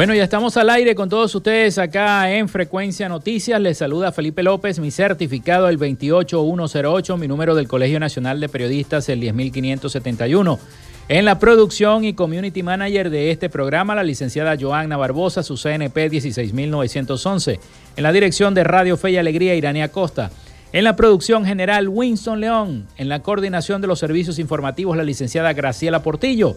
Bueno, ya estamos al aire con todos ustedes acá en Frecuencia Noticias. Les saluda Felipe López, mi certificado el 28108, mi número del Colegio Nacional de Periodistas el 10571. En la producción y community manager de este programa, la licenciada Joanna Barbosa, su CNP 16911. En la dirección de Radio Fe y Alegría, Irania Costa. En la producción general, Winston León. En la coordinación de los servicios informativos, la licenciada Graciela Portillo.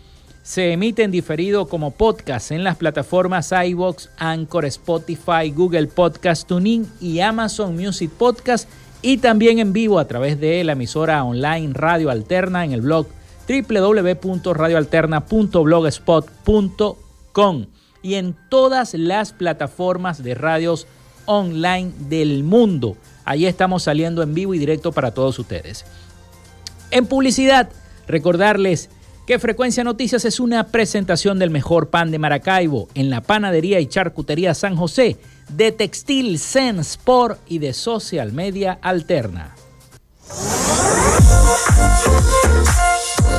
se emite en diferido como podcast en las plataformas iVoox, Anchor, Spotify, Google Podcast, TuneIn y Amazon Music Podcast y también en vivo a través de la emisora online Radio Alterna en el blog www.radioalterna.blogspot.com y en todas las plataformas de radios online del mundo. Allí estamos saliendo en vivo y directo para todos ustedes. En publicidad, recordarles que Frecuencia Noticias es una presentación del mejor pan de Maracaibo en la panadería y charcutería San José, de Textil Zen Sport y de Social Media Alterna.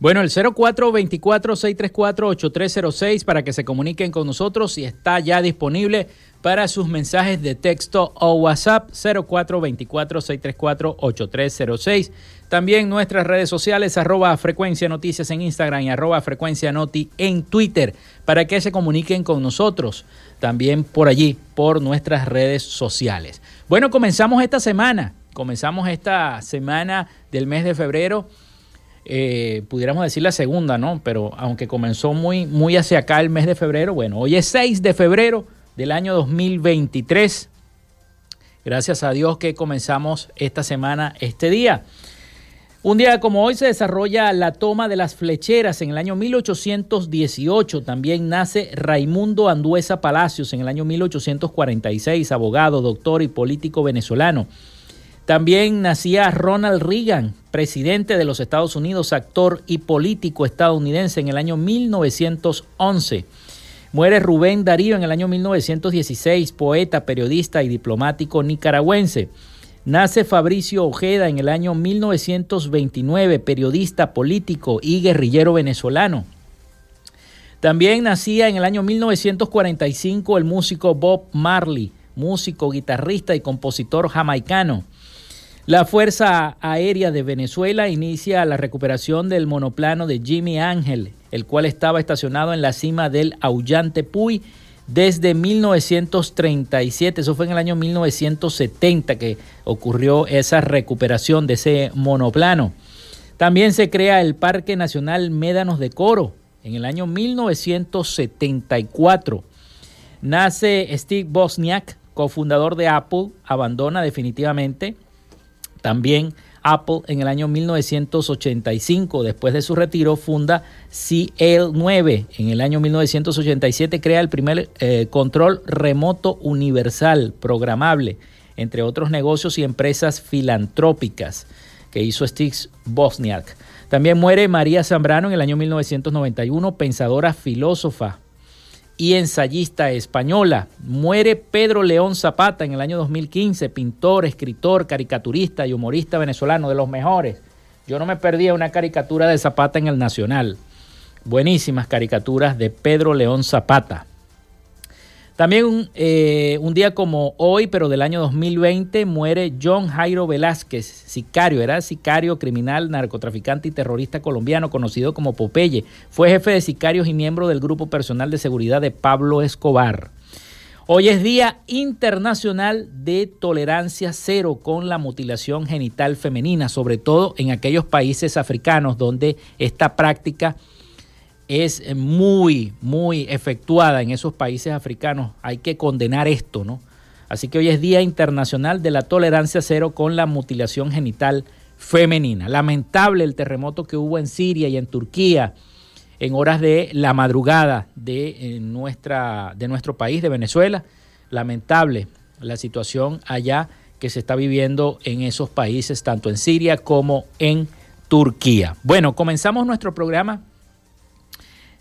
Bueno, el 0424-634-8306 para que se comuniquen con nosotros y está ya disponible para sus mensajes de texto o WhatsApp 0424-634-8306. También nuestras redes sociales, arroba frecuencia noticias en Instagram y arroba frecuencia noti en Twitter, para que se comuniquen con nosotros también por allí, por nuestras redes sociales. Bueno, comenzamos esta semana, comenzamos esta semana del mes de febrero. Eh, pudiéramos decir la segunda, ¿no? Pero aunque comenzó muy, muy hacia acá el mes de febrero, bueno, hoy es 6 de febrero del año 2023. Gracias a Dios que comenzamos esta semana, este día. Un día como hoy se desarrolla la toma de las flecheras en el año 1818. También nace Raimundo Anduesa Palacios en el año 1846, abogado, doctor y político venezolano. También nacía Ronald Reagan, presidente de los Estados Unidos, actor y político estadounidense en el año 1911. Muere Rubén Darío en el año 1916, poeta, periodista y diplomático nicaragüense. Nace Fabricio Ojeda en el año 1929, periodista, político y guerrillero venezolano. También nacía en el año 1945 el músico Bob Marley, músico, guitarrista y compositor jamaicano. La Fuerza Aérea de Venezuela inicia la recuperación del monoplano de Jimmy Ángel, el cual estaba estacionado en la cima del Aullante Puy desde 1937. Eso fue en el año 1970 que ocurrió esa recuperación de ese monoplano. También se crea el Parque Nacional Médanos de Coro en el año 1974. Nace Steve Bosniak, cofundador de Apple, abandona definitivamente también Apple en el año 1985, después de su retiro, funda CL9. En el año 1987 crea el primer eh, control remoto universal programable, entre otros negocios y empresas filantrópicas que hizo Steve Bosniak. También muere María Zambrano en el año 1991, pensadora filósofa, y ensayista española. Muere Pedro León Zapata en el año 2015, pintor, escritor, caricaturista y humorista venezolano, de los mejores. Yo no me perdía una caricatura de Zapata en el Nacional. Buenísimas caricaturas de Pedro León Zapata. También eh, un día como hoy, pero del año 2020, muere John Jairo Velázquez, sicario, era sicario, criminal, narcotraficante y terrorista colombiano, conocido como Popeye. Fue jefe de sicarios y miembro del grupo personal de seguridad de Pablo Escobar. Hoy es Día Internacional de Tolerancia Cero con la mutilación genital femenina, sobre todo en aquellos países africanos donde esta práctica es muy, muy efectuada en esos países africanos. Hay que condenar esto, ¿no? Así que hoy es Día Internacional de la Tolerancia Cero con la Mutilación Genital Femenina. Lamentable el terremoto que hubo en Siria y en Turquía en horas de la madrugada de, eh, nuestra, de nuestro país, de Venezuela. Lamentable la situación allá que se está viviendo en esos países, tanto en Siria como en Turquía. Bueno, comenzamos nuestro programa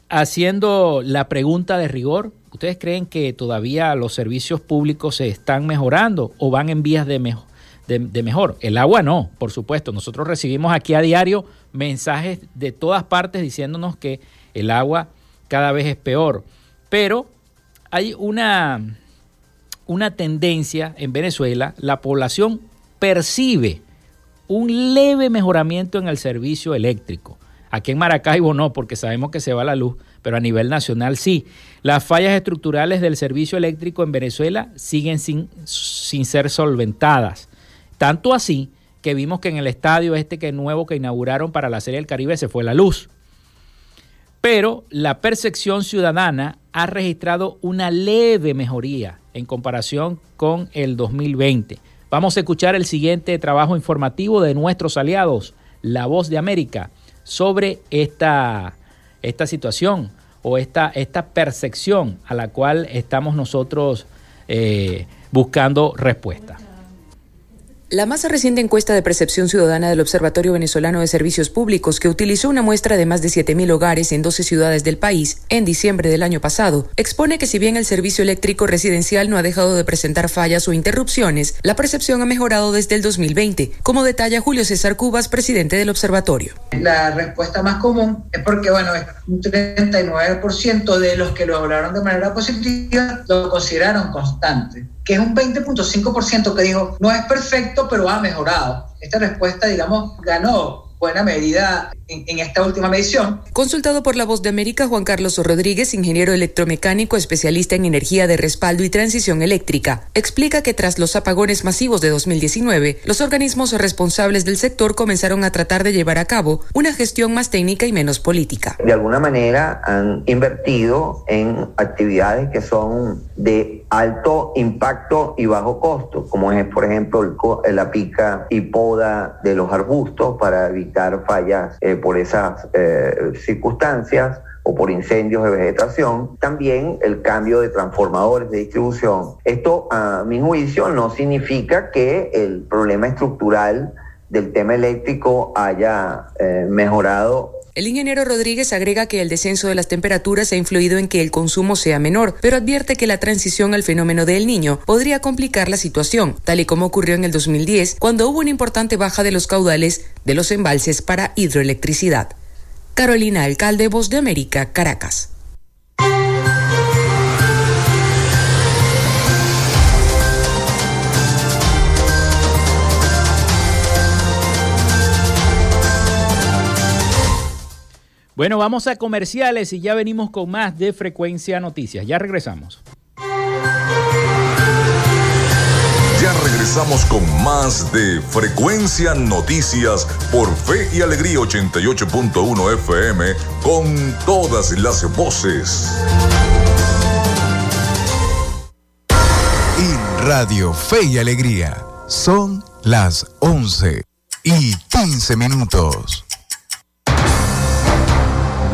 haciendo la pregunta de rigor, ¿ustedes creen que todavía los servicios públicos se están mejorando o van en vías de, mejor? El agua no, por supuesto. Nosotros recibimos aquí a diario mensajes de todas partes diciéndonos que el agua cada vez es peor. Pero hay una, una tendencia en Venezuela, la población percibe un leve mejoramiento en el servicio eléctrico. Aquí en Maracaibo no, porque sabemos que se va la luz, pero a nivel nacional sí. Las fallas estructurales del servicio eléctrico en Venezuela siguen sin, sin ser solventadas. Tanto así que vimos que en el estadio este que nuevo que inauguraron para la Serie del Caribe se fue la luz. Pero la percepción ciudadana ha registrado una leve mejoría en comparación con el 2020. Vamos a escuchar el siguiente trabajo informativo de nuestros aliados, La Voz de América sobre esta, esta situación o esta, esta percepción a la cual estamos nosotros eh, buscando respuesta. La más reciente encuesta de percepción ciudadana del Observatorio Venezolano de Servicios Públicos, que utilizó una muestra de más de 7.000 hogares en 12 ciudades del país en diciembre del año pasado, expone que si bien el servicio eléctrico residencial no ha dejado de presentar fallas o interrupciones, la percepción ha mejorado desde el 2020, como detalla Julio César Cubas, presidente del observatorio. La respuesta más común es porque, bueno, un 39% de los que lo hablaron de manera positiva lo consideraron constante que es un 20.5% que dijo, no es perfecto, pero ha mejorado. Esta respuesta, digamos, ganó buena medida en, esta última medición. Consultado por La Voz de América, Juan Carlos Rodríguez, ingeniero electromecánico, especialista en energía de respaldo y transición eléctrica, explica que tras los apagones masivos de 2019, los organismos responsables del sector comenzaron a tratar de llevar a cabo una gestión más técnica y menos política. De alguna manera han invertido en actividades que son de alto impacto y bajo costo, como es, por ejemplo, la pica y poda de los arbustos para evitar fallas eh, por esas eh, circunstancias o por incendios de vegetación, también el cambio de transformadores de distribución. Esto, a mi juicio, no significa que el problema estructural del tema eléctrico haya eh, mejorado el ingeniero Rodríguez agrega que el descenso de las temperaturas ha influido en que el consumo sea menor, pero advierte que la transición al fenómeno del niño podría complicar la situación, tal y como ocurrió en el 2010, cuando hubo una importante baja de los caudales de los embalses para hidroelectricidad. Carolina Alcalde, Voz de América, Caracas. Bueno, vamos a comerciales y ya venimos con más de Frecuencia Noticias. Ya regresamos. Ya regresamos con más de Frecuencia Noticias por Fe y Alegría 88.1 FM con todas las voces. En Radio Fe y Alegría son las 11 y 15 minutos.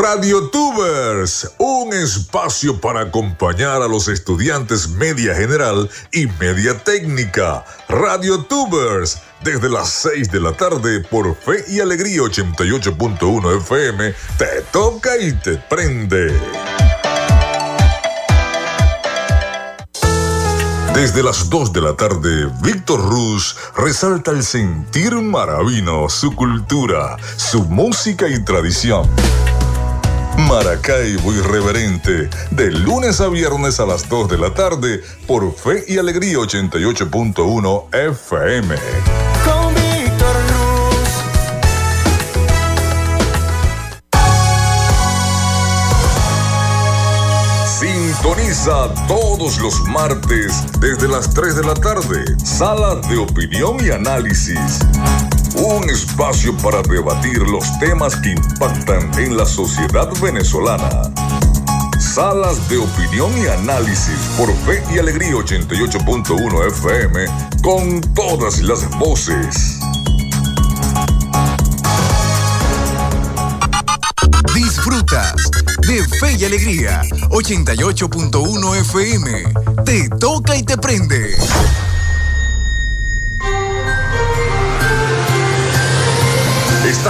Radio Tubers, un espacio para acompañar a los estudiantes media general y media técnica. Radio Tubers, desde las 6 de la tarde por Fe y Alegría 88.1 FM, te toca y te prende. Desde las 2 de la tarde, Víctor Ruz resalta el sentir maravino, su cultura, su música y tradición. Maracaibo Irreverente, de lunes a viernes a las 2 de la tarde por Fe y Alegría 88.1 FM. Con Víctor Ruz. Sintoniza todos los martes desde las 3 de la tarde. Salas de opinión y análisis un espacio para debatir los temas que impactan en la sociedad venezolana. Salas de opinión y análisis por Fe y Alegría 88.1 FM con todas las voces. Disfrutas de Fe y Alegría 88.1 FM. Te toca y te prende.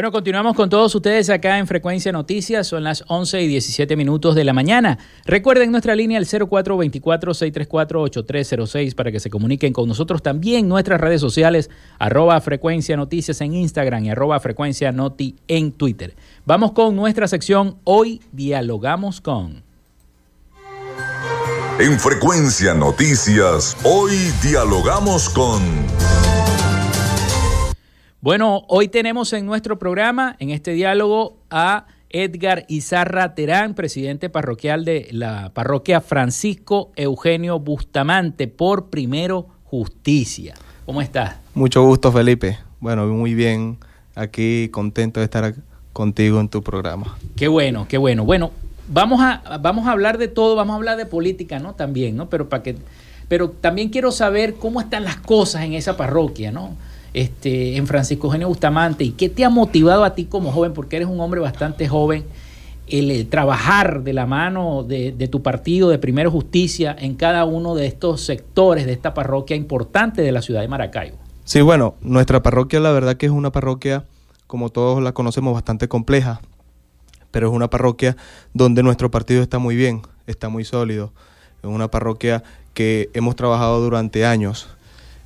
Bueno, continuamos con todos ustedes acá en Frecuencia Noticias. Son las 11 y 17 minutos de la mañana. Recuerden nuestra línea el 0424-634-8306 para que se comuniquen con nosotros. También nuestras redes sociales, arroba Frecuencia Noticias en Instagram y arroba Frecuencia Noti en Twitter. Vamos con nuestra sección Hoy Dialogamos con. En Frecuencia Noticias, hoy dialogamos con... Bueno, hoy tenemos en nuestro programa, en este diálogo, a Edgar Izarra Terán, presidente parroquial de la parroquia Francisco Eugenio Bustamante, por Primero Justicia. ¿Cómo estás? Mucho gusto, Felipe. Bueno, muy bien. Aquí contento de estar contigo en tu programa. Qué bueno, qué bueno. Bueno, vamos a, vamos a hablar de todo, vamos a hablar de política, ¿no? También, ¿no? Pero para que, pero también quiero saber cómo están las cosas en esa parroquia, ¿no? Este, en Francisco Eugenio Bustamante y qué te ha motivado a ti como joven, porque eres un hombre bastante joven, el, trabajar de la mano de, tu partido, de Primero Justicia, en cada uno de estos sectores de esta parroquia importante de la ciudad de Maracaibo. Sí, bueno, nuestra parroquia la verdad que es una parroquia, como todos la conocemos, bastante compleja pero es una parroquia donde nuestro partido está muy bien, está muy sólido. Es una parroquia que hemos trabajado durante años.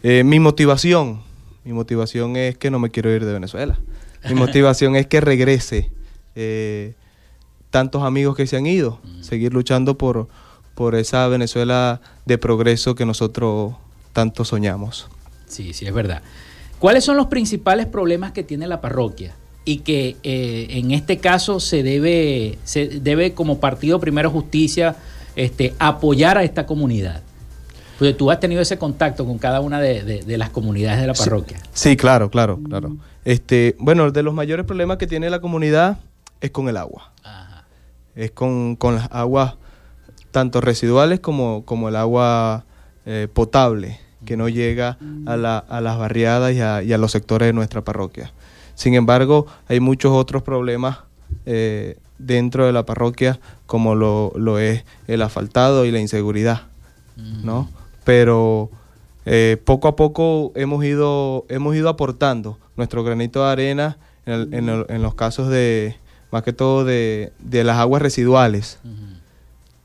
Eh, mi motivación, mi motivación es que no me quiero ir de Venezuela. Mi motivación es que regrese eh, tantos amigos que se han ido, mm. seguir luchando por, por esa Venezuela de progreso que nosotros tanto soñamos. Sí, sí, es verdad. ¿Cuáles son los principales problemas que tiene la parroquia? y que eh, en este caso se debe, se debe como partido Primero Justicia este, apoyar a esta comunidad. Porque tú has tenido ese contacto con cada una de, las comunidades de la parroquia. Sí, claro, claro, claro. Este, bueno, de los mayores problemas que tiene la comunidad es con el agua. Es con, las aguas tanto residuales como, como el agua eh, potable que no llega a, las barriadas y a, y a los sectores de nuestra parroquia. Sin embargo, hay muchos otros problemas eh, dentro de la parroquia, como lo, es el asfaltado y la inseguridad, ¿no? Pero eh, poco a poco hemos ido, hemos ido aportando nuestro granito de arena en, los casos de, más que todo, de, las aguas residuales.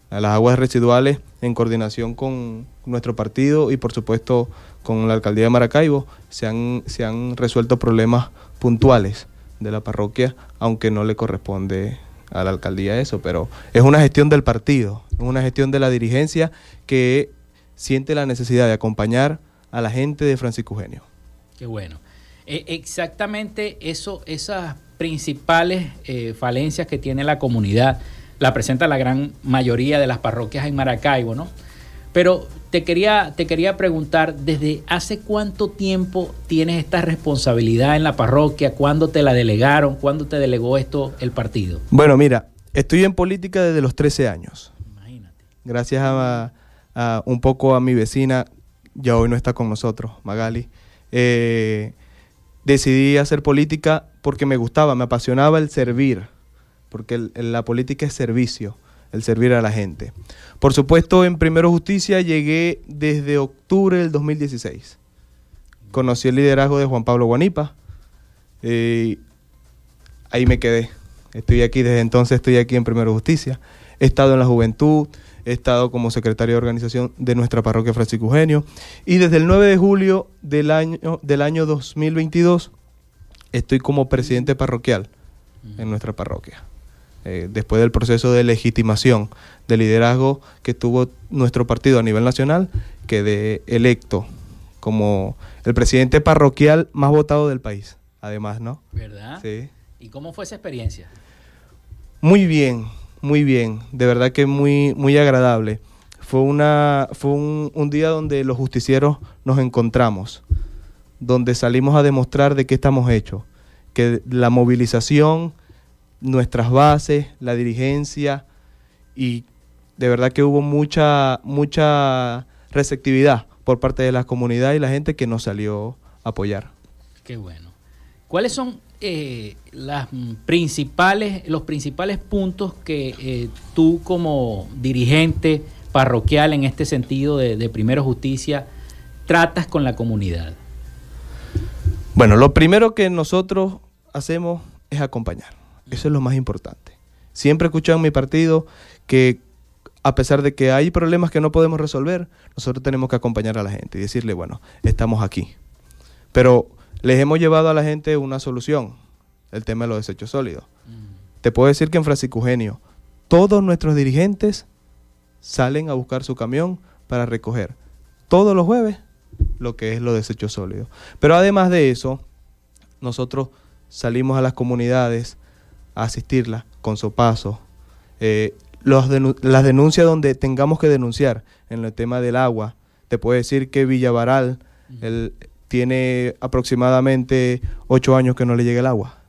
Las aguas residuales en coordinación con nuestro partido y por supuesto con la alcaldía de Maracaibo se han, se han resuelto problemas puntuales de la parroquia, aunque no le corresponde a la alcaldía eso, pero es una gestión del partido, es una gestión de la dirigencia que siente la necesidad de acompañar a la gente de Francisco Eugenio. Qué bueno. E, exactamente eso, esas principales eh, falencias que tiene la comunidad la presenta la gran mayoría de las parroquias en Maracaibo, ¿no? Pero te quería, te quería preguntar, ¿desde hace cuánto tiempo tienes esta responsabilidad en la parroquia? ¿Cuándo te la delegaron? ¿Cuándo te delegó esto el partido? Bueno, mira, estoy en política desde los 13 años. Imagínate. Gracias a, un poco a mi vecina, ya hoy no está con nosotros, Magali. Eh, decidí hacer política porque me gustaba, me apasionaba el servir, porque la política es servicio el servir a la gente. Por supuesto, en Primero Justicia llegué desde octubre del 2016. Conocí el liderazgo de Juan Pablo Guanipa. Eh, ahí me quedé. Estoy aquí desde entonces, estoy aquí en Primero Justicia. He estado en la juventud, he estado como secretario de organización de nuestra parroquia Francisco Eugenio. Y desde el 9 de julio del año, del año 2022 estoy como presidente parroquial en nuestra parroquia. Eh, después del proceso de legitimación de liderazgo que tuvo nuestro partido a nivel nacional, quedé electo como el presidente parroquial más votado del país, además, ¿no? ¿Verdad? Sí. ¿Y cómo fue esa experiencia? Muy bien, muy bien, de verdad que muy, muy agradable. Fue, una, fue un, un día donde los justicieros nos encontramos, donde salimos a demostrar de qué estamos hechos, que la movilización, nuestras bases, la dirigencia y de verdad que hubo mucha, mucha receptividad por parte de la comunidad y la gente que nos salió a apoyar. Qué bueno. ¿Cuáles son eh, las principales, los principales puntos que eh, tú como dirigente parroquial en este sentido de, de Primero Justicia tratas con la comunidad? Bueno, lo primero que nosotros hacemos es acompañar. Eso es lo más importante. Siempre he escuchado en mi partido que a pesar de que hay problemas que no podemos resolver, nosotros tenemos que acompañar a la gente y decirle, bueno, estamos aquí. Pero les hemos llevado a la gente una solución, el tema de los desechos sólidos. Te puedo decir que en Francisco todos nuestros dirigentes salen a buscar su camión para recoger todos los jueves lo que es los desechos sólidos. Pero además de eso, nosotros salimos a las comunidades a asistirlas con sopasos, eh, las denuncias donde tengamos que denunciar en el tema del agua. Te puedo decir que Villavaral él, tiene aproximadamente ocho años que no le llega el agua.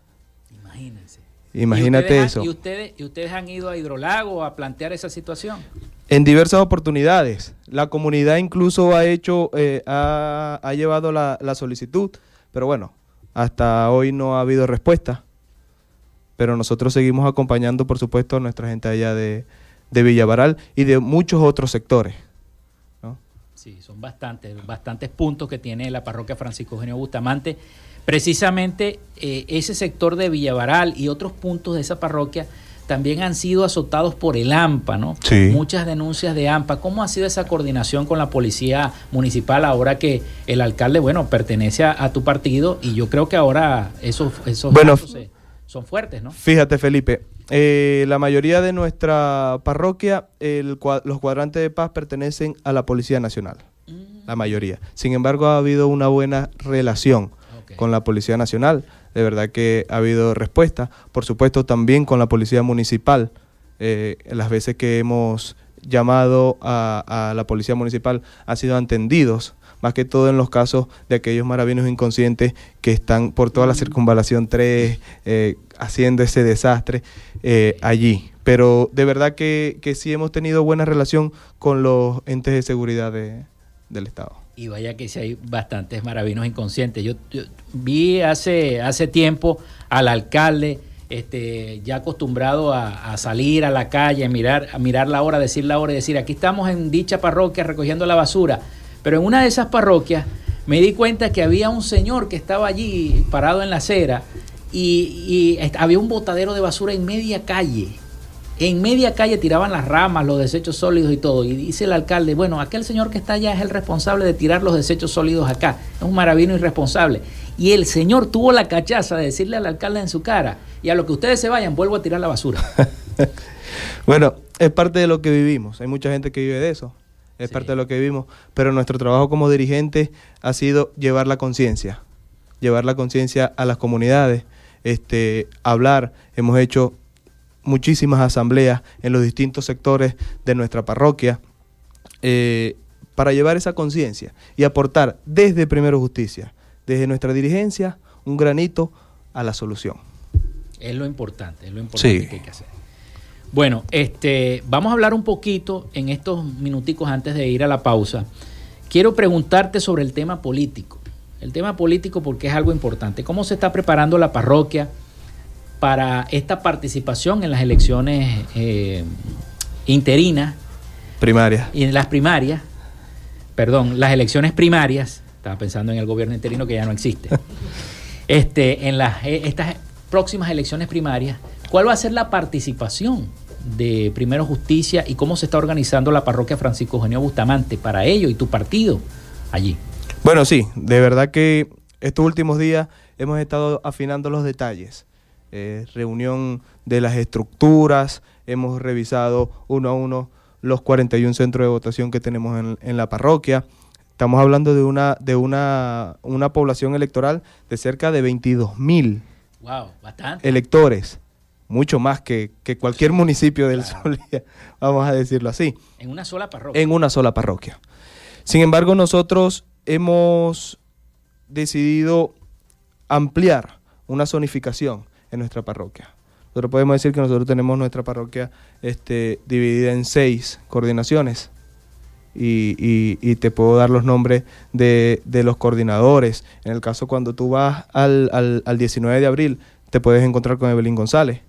Imagínense. Imagínate eso. ¿y, ustedes, ¿Y ustedes han ido a Hidrolago a plantear esa situación? En diversas oportunidades. La comunidad incluso ha hecho, eh, ha, ha, llevado la, la solicitud, pero bueno, hasta hoy no ha habido respuesta pero nosotros seguimos acompañando, por supuesto, a nuestra gente allá de, de Villavaral y de muchos otros sectores. Sí, son bastantes, bastantes puntos que tiene la parroquia Francisco Eugenio Bustamante. Precisamente eh, ese sector de Villavaral y otros puntos de esa parroquia también han sido azotados por el AMPA, ¿no? Sí. Muchas denuncias de AMPA. ¿Cómo ha sido esa coordinación con la policía municipal ahora que el alcalde, bueno, pertenece a, tu partido y yo creo que ahora esos, esos bueno, son fuertes, ¿no? Fíjate, Felipe, eh, la mayoría de nuestra parroquia, el, los cuadrantes de paz pertenecen a la Policía Nacional, mm. la mayoría. Sin embargo, ha habido una buena relación okay. con la Policía Nacional, de verdad que ha habido respuesta, por supuesto también con la Policía Municipal, eh, las veces que hemos llamado a, a la Policía Municipal han sido atendidos más que todo en los casos de aquellos maravillosos inconscientes que están por toda la circunvalación 3 eh, haciendo ese desastre eh, allí. Pero de verdad que, que, sí hemos tenido buena relación con los entes de seguridad de, del Estado. Y vaya que sí hay bastantes maravillosos inconscientes. Yo, yo, vi hace, hace tiempo al alcalde este, ya acostumbrado a, a, salir a la calle, a mirar, a mirar la hora, decir la hora y decir, aquí estamos en dicha parroquia recogiendo la basura pero en una de esas parroquias me di cuenta que había un señor que estaba allí parado en la acera y, y había un botadero de basura en media calle. En media calle tiraban las ramas, los desechos sólidos y todo. Y dice el alcalde, bueno, aquel señor que está allá es el responsable de tirar los desechos sólidos acá. Es un maravino irresponsable. Y el señor tuvo la cachaza de decirle al alcalde en su cara, y a lo que ustedes se vayan, vuelvo a tirar la basura. bueno, es parte de lo que vivimos. Hay mucha gente que vive de eso es sí. parte de lo que vivimos, pero nuestro trabajo como dirigente ha sido llevar la conciencia, llevar la conciencia a las comunidades, este, hablar, hemos hecho muchísimas asambleas en los distintos sectores de nuestra parroquia eh, para llevar esa conciencia y aportar desde Primero Justicia, desde nuestra dirigencia, un granito a la solución. Es lo importante, es lo importante sí. que hay que hacer. Bueno, este, vamos a hablar un poquito en estos minuticos antes de ir a la pausa. Quiero preguntarte sobre el tema político. El tema político porque es algo importante. ¿Cómo se está preparando la parroquia para esta participación en las elecciones eh, interinas? Primarias. Y en las primarias, perdón, las elecciones primarias. Estaba pensando en el gobierno interino que ya no existe. este, en las, eh, estas próximas elecciones primarias, ¿cuál va a ser la participación de Primero Justicia y cómo se está organizando la parroquia Francisco Eugenio Bustamante para ello y tu partido allí? Bueno, sí, de verdad que estos últimos días hemos estado afinando los detalles. Eh, reunión de las estructuras, hemos revisado uno a uno los 41 centros de votación que tenemos en, en la parroquia. Estamos hablando de una, de una, una población electoral de cerca de 22 mil wow, electores mucho más que, que cualquier municipio del claro. Zulia, vamos a decirlo así. En una sola parroquia. En una sola parroquia. Sin embargo, nosotros hemos decidido ampliar una zonificación en nuestra parroquia. Nosotros podemos decir que nosotros tenemos nuestra parroquia este, dividida en seis coordinaciones. Y, y, y, te puedo dar los nombres de, de, los coordinadores. En el caso cuando tú vas al, al, al 19 de abril, te puedes encontrar con Evelyn González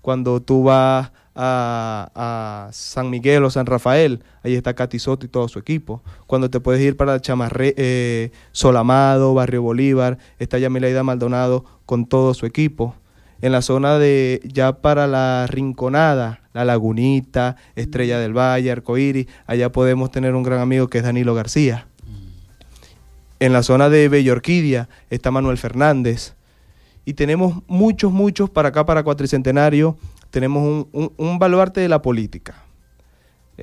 cuando tú vas a, San Miguel o San Rafael, ahí está Katy Soto y todo su equipo. Cuando te puedes ir para Chamarre, eh, Solamado, Barrio Bolívar, está Yamilaida Maldonado con todo su equipo. En la zona de ya para la Rinconada, La Lagunita, Estrella del Valle, Arcoíris, allá podemos tener un gran amigo que es Danilo García. En la zona de Bellorquidia está Manuel Fernández y tenemos muchos, muchos para acá, para Cuatricentenario, tenemos un, un, un baluarte de la política.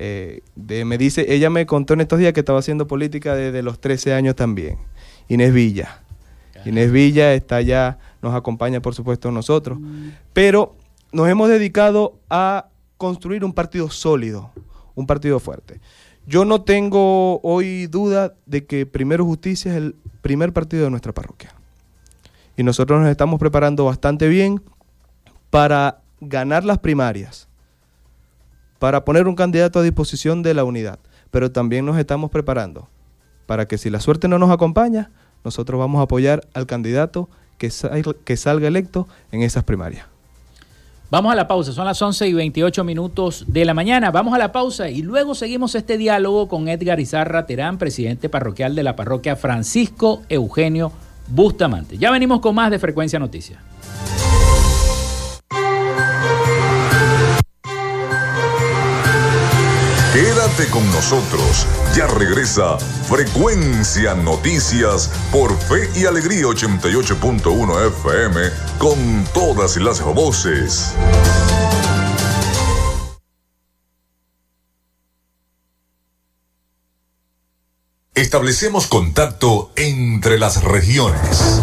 Eh, me dice, ella me contó en estos días que estaba haciendo política desde los 13 años también. Inés Villa. Inés Villa está ya, nos acompaña por supuesto nosotros. Pero nos hemos dedicado a construir un partido sólido, un partido fuerte. Yo no tengo hoy duda de que Primero Justicia es el primer partido de nuestra parroquia. Y nosotros nos estamos preparando bastante bien para ganar las primarias, para poner un candidato a disposición de la unidad. Pero también nos estamos preparando para que si la suerte no nos acompaña, nosotros vamos a apoyar al candidato que, salga electo en esas primarias. Vamos a la pausa, son las 11 y 28 minutos de la mañana. Vamos a la pausa y luego seguimos este diálogo con Edgar Izarra Terán, presidente parroquial de la parroquia Francisco Eugenio Bustamante. Ya venimos con más de Frecuencia Noticias. Con nosotros. Ya regresa Frecuencia Noticias por Fe y Alegría 88.1 FM con todas las voces. Establecemos contacto entre las regiones.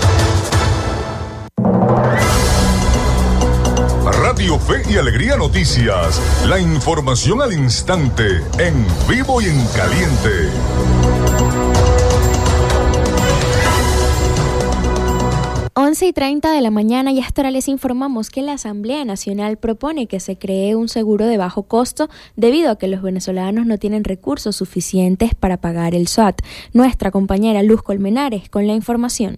Fe y Alegría Noticias. La información al instante, en vivo y en caliente. Once y 30 de la mañana y hasta ahora les informamos que la Asamblea Nacional propone que se cree un seguro de bajo costo debido a que los venezolanos no tienen recursos suficientes para pagar el SOAT. Nuestra compañera Luz Colmenares con la información.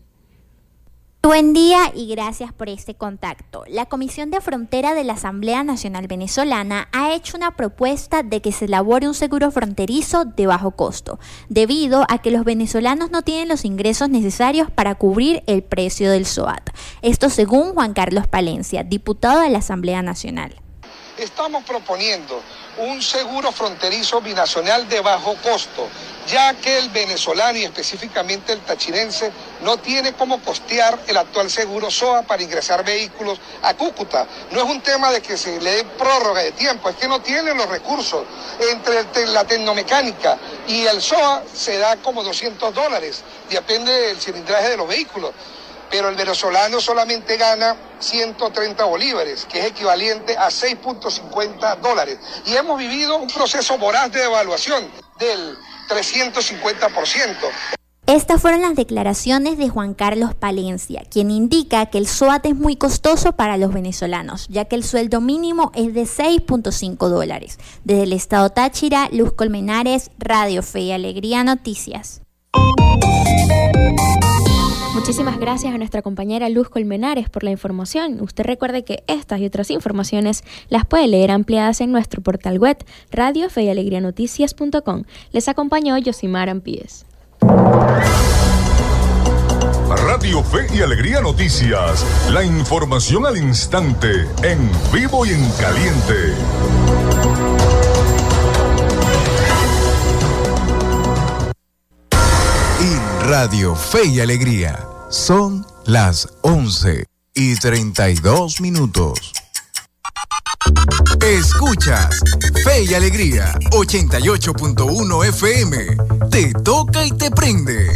Buen día y gracias por este contacto. La Comisión de Frontera de la Asamblea Nacional Venezolana ha hecho una propuesta de que se elabore un seguro fronterizo de bajo costo, debido a que los venezolanos no tienen los ingresos necesarios para cubrir el precio del SOAT. Esto según Juan Carlos Palencia, diputado de la Asamblea Nacional. Estamos proponiendo un seguro fronterizo binacional de bajo costo, ya que el venezolano y específicamente el tachirense no tiene cómo costear el actual seguro SOA para ingresar vehículos a Cúcuta. No es un tema de que se le dé prórroga de tiempo, es que no tienen los recursos. Entre la tecnomecánica y el SOA se da como 200 dólares, depende del cilindraje de los vehículos pero el venezolano solamente gana 130 bolívares, que es equivalente a 6.50 dólares. Y hemos vivido un proceso voraz de devaluación del 350%. Estas fueron las declaraciones de Juan Carlos Palencia, quien indica que el SOAT es muy costoso para los venezolanos, ya que el sueldo mínimo es de 6.5 dólares. Desde el estado Táchira, Luz Colmenares, Radio Fe y Alegría Noticias. Muchísimas gracias a nuestra compañera Luz Colmenares por la información. Usted recuerde que estas y otras informaciones las puede leer ampliadas en nuestro portal web radio Noticias.com. Les acompañó Yosimar Ampies. Radio Fe y Alegría Noticias. La información al instante, en vivo y en caliente. Radio Fe y Alegría. Son las 11 y 32 minutos. Escuchas Fe y Alegría 88.1 FM. Te toca y te prende.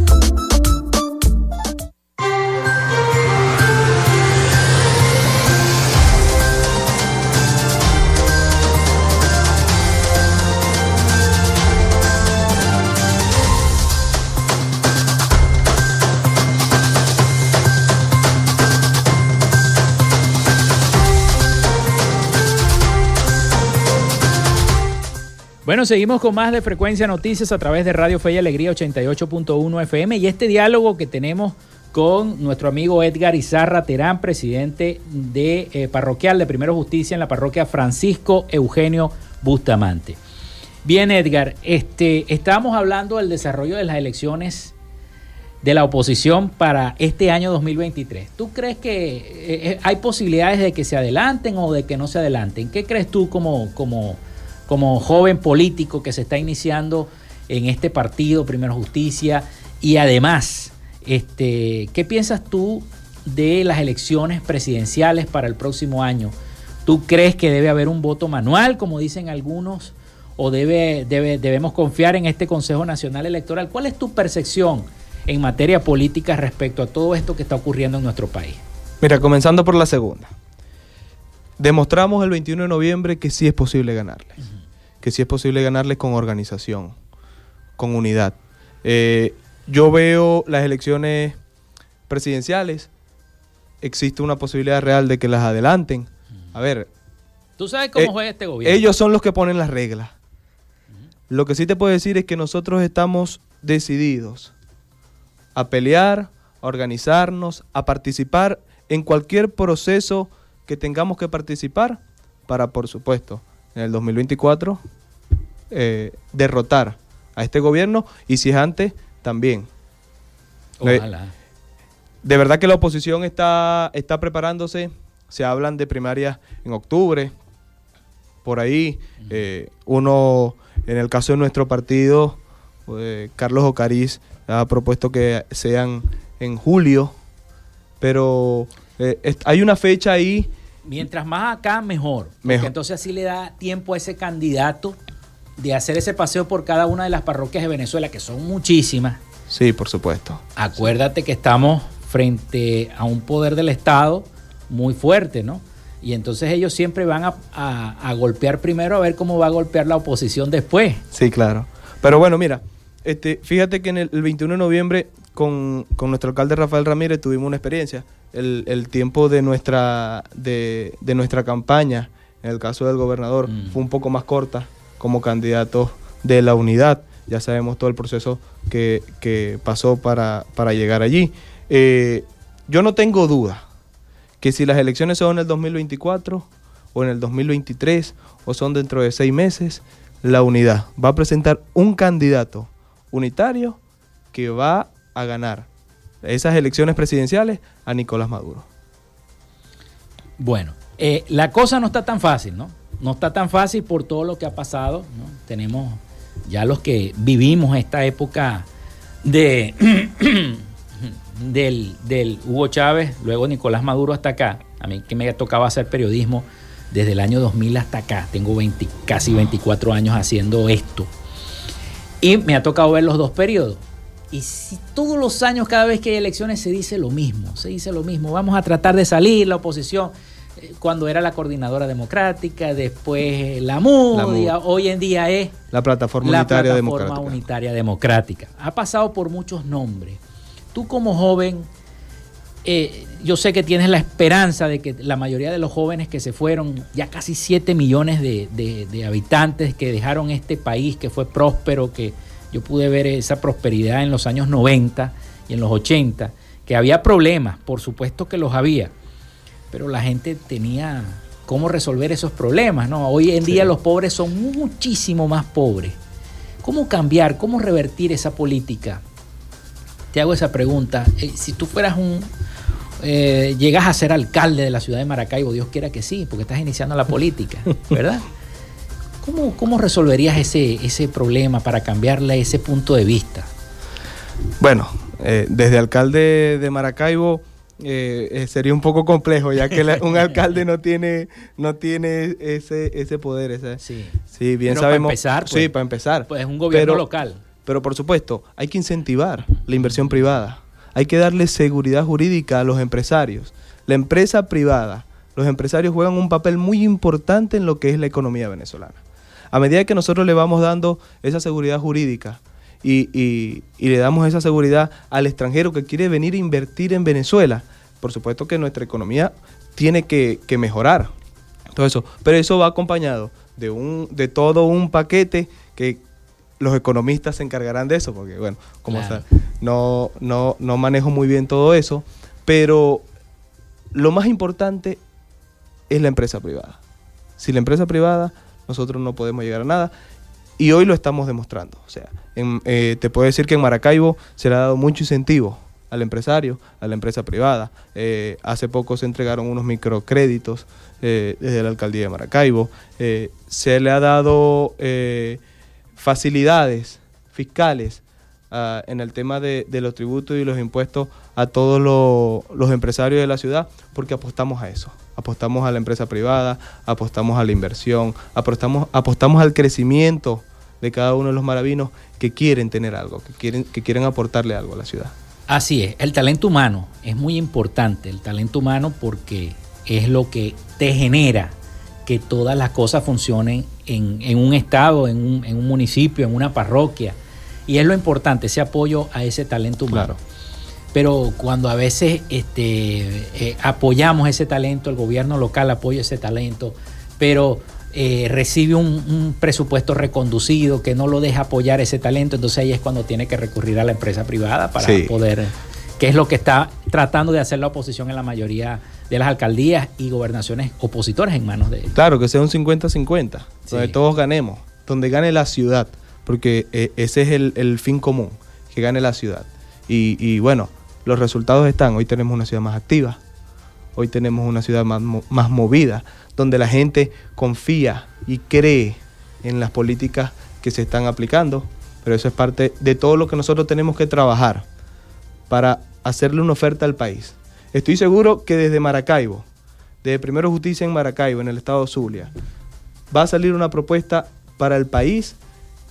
Bueno, seguimos con más de Frecuencia Noticias a través de Radio Fe y Alegría 88.1 FM y este diálogo que tenemos con nuestro amigo Edgar Izarra Terán, presidente de eh, parroquial de Primero Justicia en la parroquia Francisco Eugenio Bustamante. Bien, Edgar, este, estábamos hablando del desarrollo de las elecciones de la oposición para este año 2023. ¿Tú crees que eh, eh, hay posibilidades de que se adelanten o de que no se adelanten? ¿Qué crees tú como, como como joven político que se está iniciando en este partido, Primero Justicia, y además, este, ¿qué piensas tú de las elecciones presidenciales para el próximo año? ¿Tú crees que debe haber un voto manual, como dicen algunos, o debe, debe, debemos confiar en este Consejo Nacional Electoral? ¿Cuál es tu percepción en materia política respecto a todo esto que está ocurriendo en nuestro país? Mira, comenzando por la segunda. Demostramos el 21 de noviembre que sí es posible ganarle que sí es posible ganarles con organización, con unidad. Eh, yo veo las elecciones presidenciales, existe una posibilidad real de que las adelanten. A ver. ¿Tú sabes cómo eh, juega este gobierno? Ellos son los que ponen las reglas. Lo que sí te puedo decir es que nosotros estamos decididos a pelear, a organizarnos, a participar en cualquier proceso que tengamos que participar para, por supuesto, en el 2024 eh, derrotar a este gobierno y si es antes, también. Ojalá. De verdad que la oposición está, está preparándose, se hablan de primarias en octubre, por ahí, eh, uno, en el caso de nuestro partido, eh, Carlos Ocariz ha propuesto que sean en julio, pero hay una fecha ahí Mientras más acá, mejor. Porque entonces así le da tiempo a ese candidato de hacer ese paseo por cada una de las parroquias de Venezuela, que son muchísimas. Sí, por supuesto. Acuérdate que estamos frente a un poder del Estado muy fuerte, ¿no? Y entonces ellos siempre van a, golpear primero a ver cómo va a golpear la oposición después. Sí, claro. Pero bueno, mira, este, fíjate que en el, 21 de noviembre con, con, nuestro alcalde Rafael Ramírez tuvimos una experiencia el, tiempo de nuestra, de, nuestra campaña, en el caso del gobernador, mm. fue un poco más corta como candidato de la unidad. Ya sabemos todo el proceso que, pasó para, llegar allí. Eh, yo no tengo duda que si las elecciones son en el 2024 o en el 2023 o son dentro de seis meses, la unidad va a presentar un candidato unitario que va a ganar esas elecciones presidenciales a Nicolás Maduro. Bueno, eh, la cosa no está tan fácil, ¿no? No está tan fácil por todo lo que ha pasado, ¿no? Tenemos ya los que vivimos esta época de del, del Hugo Chávez, luego Nicolás Maduro hasta acá, a mí que me tocaba hacer periodismo desde el año 2000 hasta acá, tengo 20, casi 24 años haciendo esto. Y me ha tocado ver los dos periodos. Y si todos los años, cada vez que hay elecciones, se dice lo mismo, se dice lo mismo, vamos a tratar de salir, la oposición, eh, cuando era la coordinadora democrática, después la MUD, hoy en día es la plataforma, unitaria, democrática. unitaria democrática. Ha pasado por muchos nombres. Tú como joven, eh, yo sé que tienes la esperanza de que la mayoría de los jóvenes que se fueron, ya casi 7 millones de, habitantes que dejaron este país que fue próspero, que yo pude ver esa prosperidad en los años 90 y en los 80, que había problemas, por supuesto que los había, pero la gente tenía cómo resolver esos problemas, ¿no? Hoy en día los pobres son muchísimo más pobres. ¿Cómo cambiar, cómo revertir esa política? Te hago esa pregunta. Eh, si tú fueras un, eh, llegas a ser alcalde de la ciudad de Maracaibo, Dios quiera que sí, porque estás iniciando la política, ¿verdad? ¿Cómo, cómo resolverías ese, ese problema para cambiarle ese punto de vista? Bueno, eh, desde alcalde de Maracaibo eh, sería un poco complejo, ya que un alcalde no tiene, no tiene ese, ese poder. Ese, sí. sí, bien sabemos. Para empezar, sí, pues, para empezar. Pues es un gobierno local. Pero por supuesto, hay que incentivar la inversión privada hay que darle seguridad jurídica a los empresarios. La empresa privada, los empresarios juegan un papel muy importante en lo que es la economía venezolana. A medida que nosotros le vamos dando esa seguridad jurídica y, le damos esa seguridad al extranjero que quiere venir a invertir en Venezuela, por supuesto que nuestra economía tiene que, mejorar. Todo eso. Pero eso va acompañado de, un, de todo un paquete que los economistas se encargarán de eso, porque bueno, como no, no, no manejo muy bien todo eso, pero lo más importante es la empresa privada. Si la empresa privada, nosotros no podemos llegar a nada. Y hoy lo estamos demostrando. O sea, eh, te puedo decir que en Maracaibo se le ha dado mucho incentivo al empresario, a la empresa privada. Eh, hace poco se entregaron unos microcréditos eh, desde la alcaldía de Maracaibo. se le ha dado facilidades fiscales ah, en el tema de, los tributos y los impuestos a todos los empresarios de la ciudad, porque apostamos a eso. Apostamos a la empresa privada, apostamos a la inversión, apostamos, apostamos al crecimiento de cada uno de los maravinos que quieren tener algo, que quieren, que quieren aportarle algo a la ciudad. Así es, el talento humano es muy importante, el talento humano porque es lo que te genera que todas las cosas funcionen en, un estado, en un, municipio, en una parroquia. Y es lo importante, ese apoyo a ese talento humano. Pero cuando a veces este, eh, apoyamos ese talento, el gobierno local apoya ese talento, pero eh, recibe un, presupuesto reconducido que no lo deja apoyar ese talento, entonces ahí es cuando tiene que recurrir a la empresa privada para poder, que es lo que está tratando de hacer la oposición en la mayoría de las alcaldías y gobernaciones opositores en manos de ellos. Claro, que sea un 50-50, donde todos ganemos, donde gane la ciudad, porque eh, ese es el, fin común, que gane la ciudad. Y, bueno, los resultados están, hoy tenemos una ciudad más activa, hoy tenemos una ciudad más, movida, donde la gente confía y cree en las políticas que se están aplicando, pero eso es parte de todo lo que nosotros tenemos que trabajar para hacerle una oferta al país. Estoy seguro que desde Maracaibo, desde Primero Justicia en Maracaibo, en el estado de Zulia, va a salir una propuesta para el país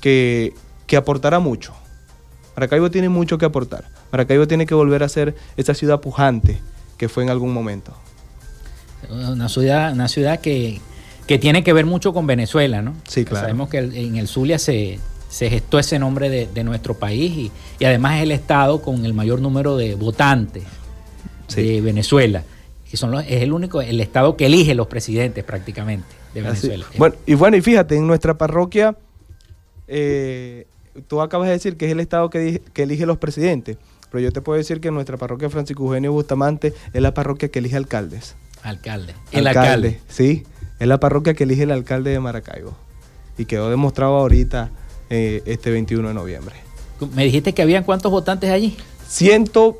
que, aportará mucho. Maracaibo tiene mucho que aportar. Maracaibo tiene que volver a ser esa ciudad pujante que fue en algún momento. Una ciudad, una ciudad que, tiene que ver mucho con Venezuela, ¿no? Sí, claro. Sabemos que en el Zulia se, gestó ese nombre de, nuestro país y, y, además es el estado con el mayor número de votantes de Venezuela. Que son es el único, el estado que elige los presidentes prácticamente de Venezuela. Bueno, y bueno, y fíjate, en nuestra parroquia, eh, tú acabas de decir que es el estado que, elige los presidentes, pero yo te puedo decir que nuestra parroquia Francisco Eugenio Bustamante es la parroquia que elige alcaldes. Alcalde. El alcalde, sí, es la parroquia que elige el alcalde de Maracaibo. Y quedó demostrado ahorita eh, este 21 de noviembre. ¿Me dijiste que habían cuántos votantes allí? Ciento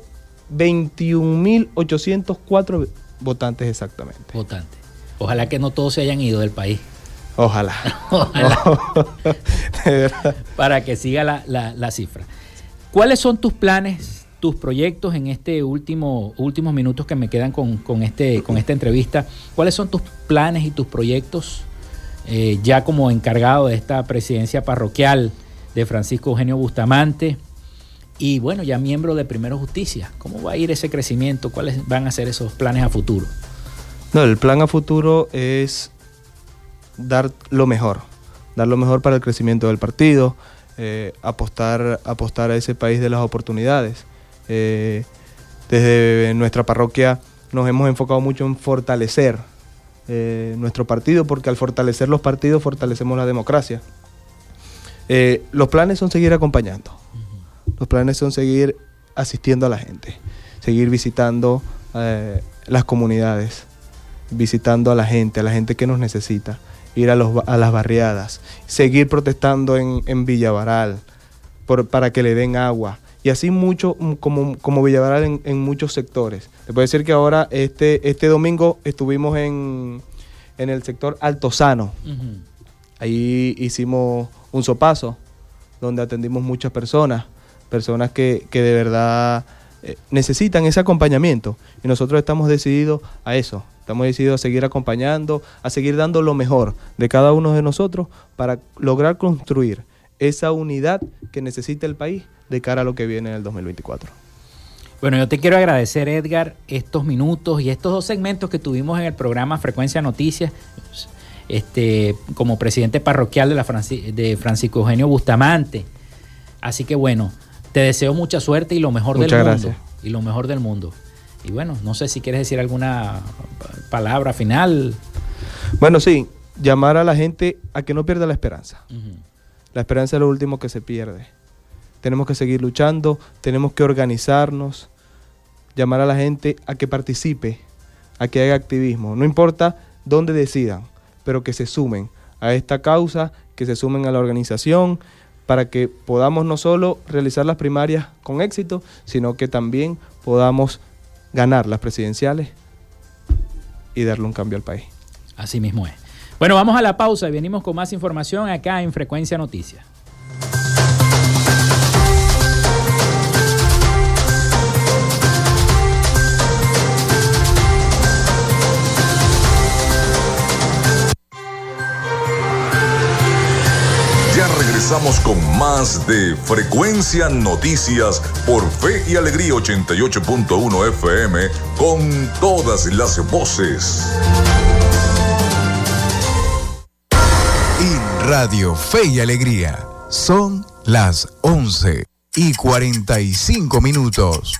21.804 votantes exactamente. Votantes. Ojalá que no todos se hayan ido del país. Ojalá. Para que siga la, la, cifra. ¿Cuáles son tus planes, tus proyectos en este último últimos minutos que me quedan con, con, este, con esta entrevista? ¿Cuáles son tus planes y tus proyectos eh, ya como encargado de esta presidencia parroquial de Francisco Eugenio Bustamante? Y bueno, ya miembro de Primero Justicia. ¿Cómo va a ir ese crecimiento? ¿Cuáles van a ser esos planes a futuro? No, el plan a futuro es dar lo mejor, dar lo mejor para el crecimiento del partido, eh, apostar, apostar a ese país de las oportunidades. Eh, desde nuestra parroquia nos hemos enfocado mucho en fortalecer eh, nuestro partido, porque al fortalecer los partidos fortalecemos la democracia. los planes son seguir acompañando, los planes son seguir asistiendo a la gente, seguir visitando las comunidades, visitando a la gente, a la gente que nos necesita ir a, los, a las barriadas, seguir protestando en, en Villavaral por, para que le den agua. Y así mucho mm, como, como Villavaral en, en, muchos sectores. Te puedo decir que ahora, este, este domingo, estuvimos en, en el sector Altozano. Ahí hicimos un sopazo, donde atendimos muchas personas, personas que, que de verdad eh, necesitan ese acompañamiento. Y nosotros estamos decididos a eso, Estamos decididos a seguir acompañando, a seguir dando lo mejor de cada uno de nosotros para lograr construir esa unidad que necesita el país de cara a lo que viene en el 2024. Bueno, yo te quiero agradecer, Edgar, estos minutos y estos dos segmentos que tuvimos en el programa Frecuencia Noticias, este, como presidente parroquial de, la de Francisco Eugenio Bustamante. Así que bueno, te deseo mucha suerte y lo mejor del mundo. Y lo mejor del mundo. Y bueno, no sé si quieres decir alguna palabra final. Bueno, sí, llamar a la gente a que no pierda la esperanza. La esperanza es lo último que se pierde. Tenemos que seguir luchando, tenemos que organizarnos, llamar a la gente a que participe, a que haga activismo. No importa dónde decidan, pero que se sumen a esta causa, que se sumen a la organización, para que podamos no solo realizar las primarias con éxito, sino que también podamos ganar las presidenciales y darle un cambio al país. Así mismo es. Bueno, vamos a la pausa y venimos con más información acá en Frecuencia Noticias. Regresamos con más de Frecuencia Noticias por Fe y Alegría 88.1 FM con todas las voces. En Radio Fe y Alegría son las 11 y 45 minutos.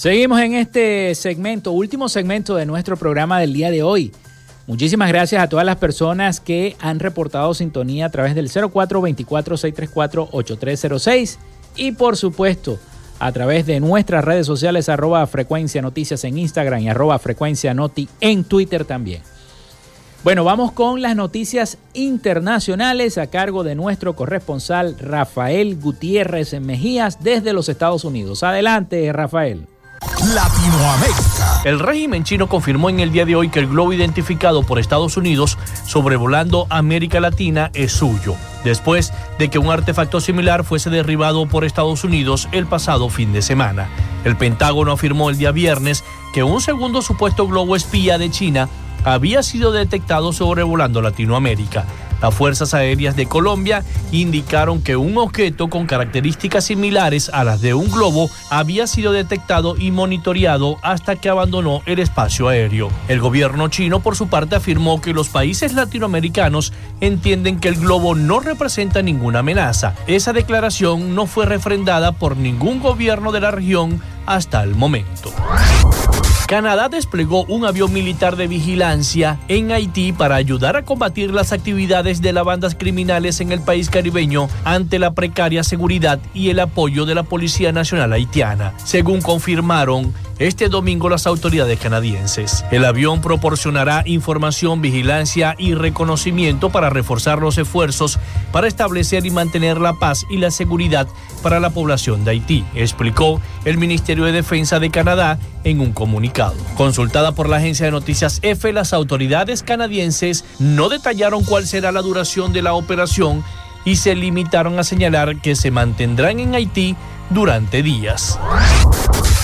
Seguimos en este segmento, último segmento de nuestro programa del día de hoy. Muchísimas gracias a todas las personas que han reportado sintonía a través del 0424-634-8306 y por supuesto a través de nuestras redes sociales arroba frecuencia noticias en Instagram y arroba frecuencia noti en Twitter también. Bueno, vamos con las noticias internacionales a cargo de nuestro corresponsal Rafael Gutiérrez Mejías desde los Estados Unidos. Adelante, Rafael. Latinoamérica. El régimen chino confirmó en el día de hoy que el globo identificado por Estados Unidos sobrevolando América Latina es suyo, después de que un artefacto similar fuese derribado por Estados Unidos el pasado fin de semana. El Pentágono afirmó el día viernes que un segundo supuesto globo espía de China había sido detectado sobrevolando Latinoamérica. Las Fuerzas Aéreas de Colombia indicaron que un objeto con características similares a las de un globo había sido detectado y monitoreado hasta que abandonó el espacio aéreo. El gobierno chino, por su parte, afirmó que los países latinoamericanos entienden que el globo no representa ninguna amenaza. Esa declaración no fue refrendada por ningún gobierno de la región hasta el momento. Canadá desplegó un avión militar de vigilancia en Haití para ayudar a combatir las actividades de las bandas criminales en el país caribeño ante la precaria seguridad y el apoyo de la Policía Nacional Haitiana, según confirmaron este domingo las autoridades canadienses. El avión proporcionará información, vigilancia y reconocimiento para reforzar los esfuerzos para establecer y mantener la paz y la seguridad para la población de Haití, explicó el Ministerio de Defensa de Canadá en un comunicado. Consultada por la agencia de noticias EFE, las autoridades canadienses no detallaron cuál será la duración de la operación y se limitaron a señalar que se mantendrán en Haití durante días.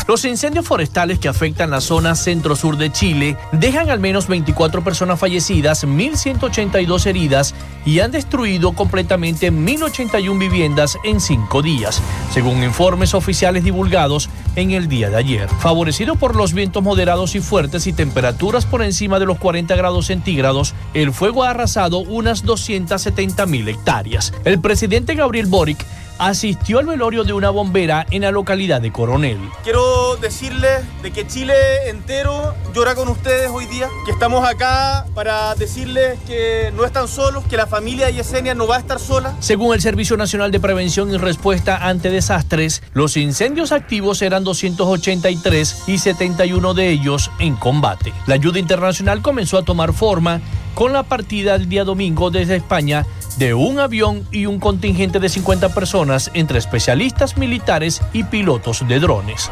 Los incendios forestales que afectan la zona centro-sur de Chile dejan al menos 24 personas fallecidas, 1.182 heridas y han destruido completamente 1.081 viviendas en cinco días, según informes oficiales divulgados en el día de ayer. Favorecido por los vientos moderados y fuertes y temperaturas por encima de los 40 grados centígrados, el fuego ha arrasado unas 270 mil hectáreas. El presidente Gabriel Boric asistió al velorio de una bombera en la localidad de Coronel. Quiero decirles de que Chile entero llora con ustedes hoy día, que estamos acá para decirles que no están solos, que la familia Yesenia no va a estar sola. Según el Servicio Nacional de Prevención y Respuesta ante Desastres, los incendios activos eran 283 y 71 de ellos en combate. La ayuda internacional comenzó a tomar forma con la partida el día domingo desde España de un avión y un contingente de 50 personas entre especialistas militares y pilotos de drones.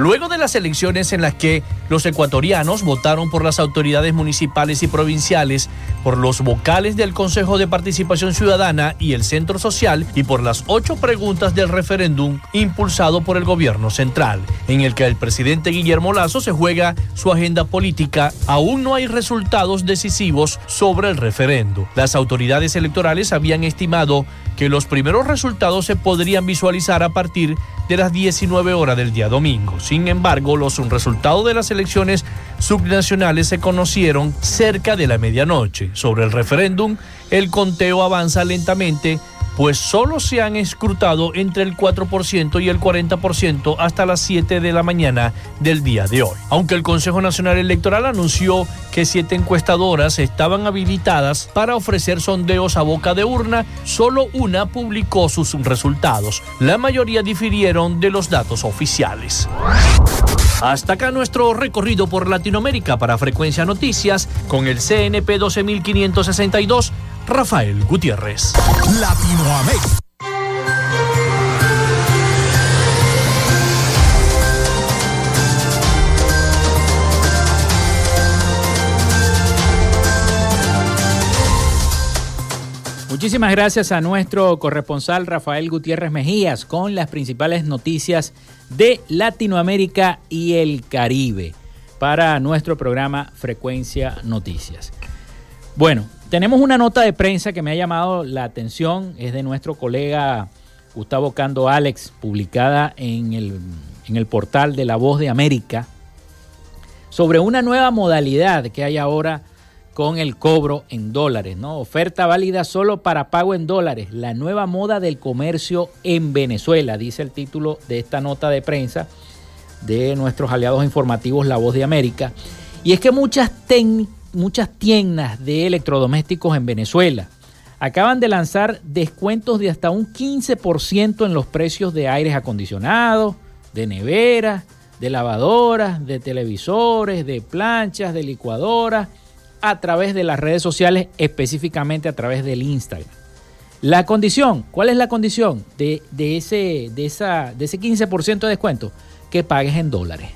Luego de las elecciones en las que los ecuatorianos votaron por las autoridades municipales y provinciales, por los vocales del Consejo de Participación Ciudadana y el Centro Social y por las ocho preguntas del referéndum impulsado por el gobierno central, en el que el presidente Guillermo Lazo se juega su agenda política, aún no hay resultados decisivos sobre el referendo. Las autoridades electorales habían estimado que los primeros resultados se podrían visualizar a partir de las 19 horas del día domingo. Sin embargo, los resultados de las elecciones subnacionales se conocieron cerca de la medianoche. Sobre el referéndum, el conteo avanza lentamente pues solo se han escrutado entre el 4% y el 40% hasta las 7 de la mañana del día de hoy. Aunque el Consejo Nacional Electoral anunció que siete encuestadoras estaban habilitadas para ofrecer sondeos a boca de urna, solo una publicó sus resultados. La mayoría difirieron de los datos oficiales. Hasta acá nuestro recorrido por Latinoamérica para Frecuencia Noticias con el CNP 12562 Rafael Gutiérrez. Latinoamérica. Muchísimas gracias a nuestro corresponsal Rafael Gutiérrez Mejías con las principales noticias de Latinoamérica y el Caribe para nuestro programa Frecuencia Noticias. Bueno, tenemos una nota de prensa que me ha llamado la atención, es de nuestro colega Gustavo Cando Alex, publicada en el, en el portal de La Voz de América, sobre una nueva modalidad que hay ahora con el cobro en dólares, ¿no? Oferta válida solo para pago en dólares, la nueva moda del comercio en Venezuela, dice el título de esta nota de prensa de nuestros aliados informativos La Voz de América. Y es que muchas, muchas tiendas de electrodomésticos en Venezuela acaban de lanzar descuentos de hasta un 15% en los precios de aires acondicionados, de neveras, de lavadoras, de televisores, de planchas, de licuadoras a través de las redes sociales, específicamente a través del Instagram. La condición, ¿cuál es la condición de, ese, de, esa, de ese 15% de descuento? Que pagues en dólares.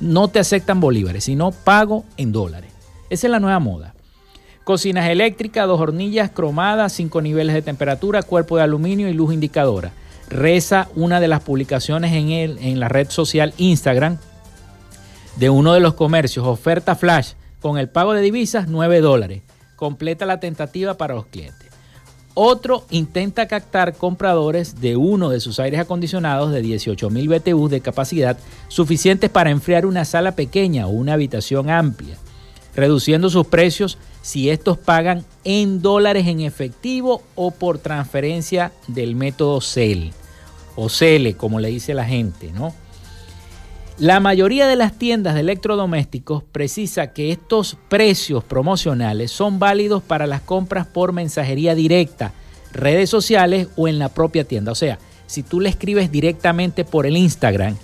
No te aceptan bolívares, sino pago en dólares. Esa es la nueva moda. Cocinas eléctricas, dos hornillas cromadas, cinco niveles de temperatura, cuerpo de aluminio y luz indicadora. Reza una de las publicaciones en, el, en la red social Instagram de uno de los comercios, oferta flash con el pago de divisas, 9 dólares. Completa la tentativa para los clientes. Otro intenta captar compradores de uno de sus aires acondicionados de 18.000 BTU de capacidad suficientes para enfriar una sala pequeña o una habitación amplia, reduciendo sus precios si estos pagan en dólares en efectivo o por transferencia del método CEL o CELE, como le dice la gente, ¿no? La mayoría de las tiendas de electrodomésticos precisa que estos precios promocionales son válidos para las compras por mensajería directa, redes sociales o en la propia tienda. O sea, si tú le escribes directamente por el Instagram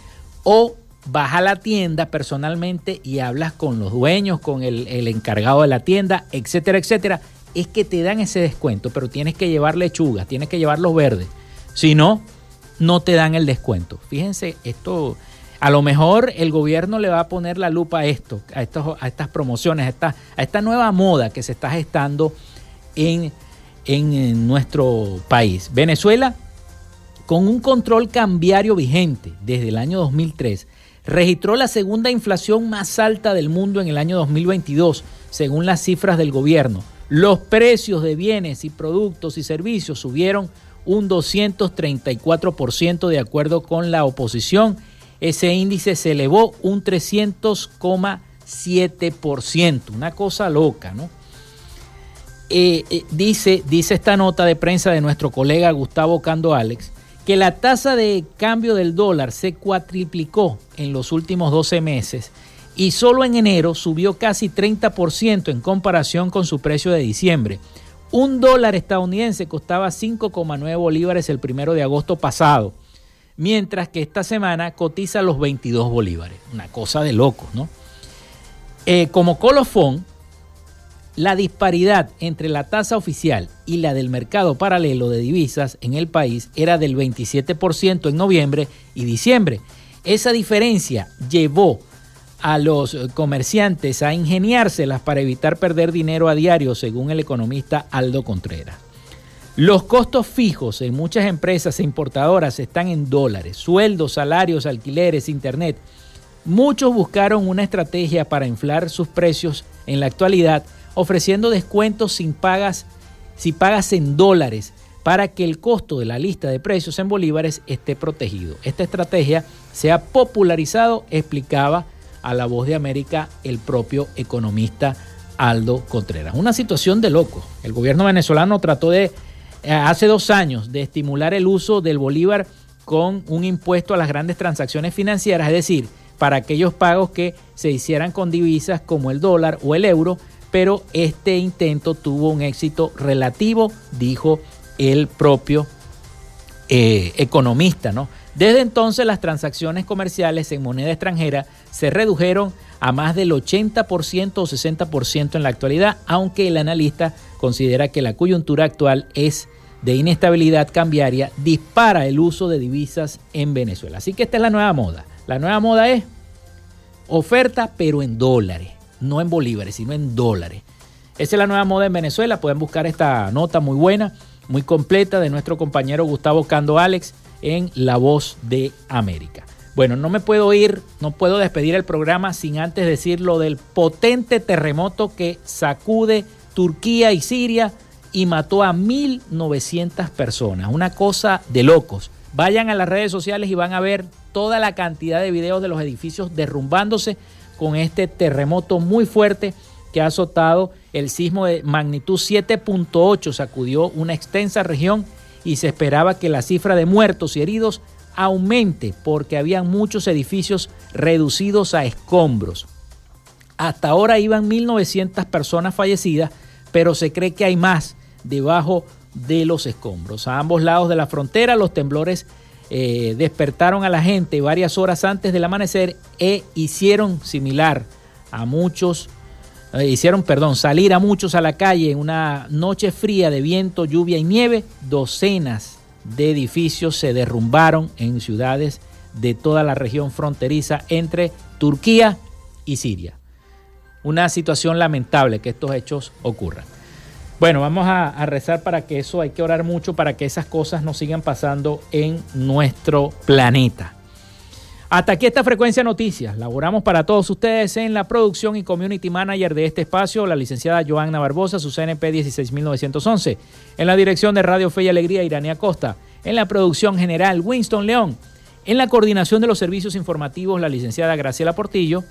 o vas a la tienda personalmente y hablas con los dueños, con el, encargado de la tienda, etcétera, etcétera, es que te dan ese descuento, pero tienes que llevar lechugas, tienes que llevar los verdes. Si no, no te dan el descuento. Fíjense, esto a lo mejor el gobierno le va a poner la lupa a esto, a, a estas promociones, a esta, a esta nueva moda que se está gestando en, en nuestro país. Venezuela, con un control cambiario vigente desde el año 2003, registró la segunda inflación más alta del mundo en el año 2022, según las cifras del gobierno. Los precios de bienes y productos y servicios subieron un 234% de acuerdo con la oposición ese índice se elevó un 300,7%, una cosa loca, ¿no? Eh, eh, dice, dice esta nota de prensa de nuestro colega Gustavo Cando Alex que la tasa de cambio del dólar se cuatriplicó en los últimos 12 meses y solo en enero subió casi 30% en comparación con su precio de diciembre. Un dólar estadounidense costaba 5,9 bolívares el primero de agosto pasado mientras que esta semana cotiza los 22 bolívares. Una cosa de locos, ¿no? Eh, como colofón, la disparidad entre la tasa oficial y la del mercado paralelo de divisas en el país era del 27% en noviembre y diciembre. Esa diferencia llevó a los comerciantes a ingeniárselas para evitar perder dinero a diario, según el economista Aldo Contreras. Los costos fijos en muchas empresas e importadoras están en dólares, sueldos, salarios, alquileres, internet. Muchos buscaron una estrategia para inflar sus precios en la actualidad, ofreciendo descuentos sin pagas, si pagas en dólares para que el costo de la lista de precios en bolívares esté protegido. Esta estrategia se ha popularizado, explicaba a la voz de América el propio economista Aldo Contreras. Una situación de loco. El gobierno venezolano trató de eh, hace dos años de estimular el uso del bolívar con un impuesto a las grandes transacciones financieras, es decir, para aquellos pagos que se hicieran con divisas como el dólar o el euro, pero este intento tuvo un éxito relativo, dijo el propio eh, economista, ¿no? Desde entonces las transacciones comerciales en moneda extranjera se redujeron a más del 80% o 60% en la actualidad, aunque el analista considera que la coyuntura actual es de inestabilidad cambiaria, dispara el uso de divisas en Venezuela. Así que esta es la nueva moda. La nueva moda es oferta, pero en dólares, no en bolívares, sino en dólares. Esa es la nueva moda en Venezuela. Pueden buscar esta nota muy buena muy completa de nuestro compañero Gustavo Cando Alex en La Voz de América. Bueno, no me puedo ir, no puedo despedir el programa sin antes decir lo del potente terremoto que sacude Turquía y Siria y mató a 1.900 personas. Una cosa de locos. Vayan a las redes sociales y van a ver toda la cantidad de videos de los edificios derrumbándose con este terremoto muy fuerte que ha azotado el sismo de magnitud 7.8, sacudió una extensa región y se esperaba que la cifra de muertos y heridos aumente porque habían muchos edificios reducidos a escombros. Hasta ahora iban 1.900 personas fallecidas, pero se cree que hay más debajo de los escombros. A ambos lados de la frontera los temblores eh, despertaron a la gente varias horas antes del amanecer e hicieron similar a muchos, eh, hicieron, perdón, salir a muchos a la calle en una noche fría de viento, lluvia y nieve. Docenas de edificios se derrumbaron en ciudades de toda la región fronteriza entre Turquía y Siria. Una situación lamentable que estos hechos ocurran. Bueno, vamos a, rezar para que eso, hay que orar mucho para que esas cosas no sigan pasando en nuestro planeta. Hasta aquí esta frecuencia noticias. Laboramos para todos ustedes en la producción y community manager de este espacio, la licenciada Joanna Barbosa, su CNP 16911. En la dirección de Radio Fe y Alegría, Irania Costa. En la producción general, Winston León. En la coordinación de los servicios informativos, la licenciada Graciela Portillo.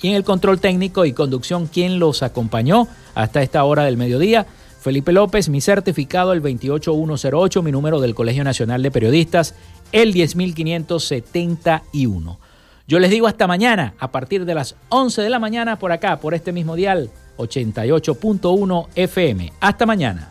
Y en el control técnico y conducción, quien los acompañó hasta esta hora del mediodía, Felipe López, mi certificado el 28108, mi número del Colegio Nacional de Periodistas, el 10571. Yo les digo hasta mañana, a partir de las 11 de la mañana, por acá, por este mismo dial, 88.1 FM. Hasta mañana.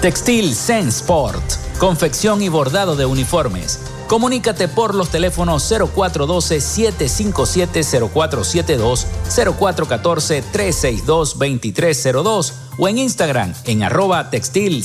Textil Sensport, confección y bordado de uniformes. Comunícate por los teléfonos 0412-757-0472, 0414-362-2302 o en Instagram en arroba textil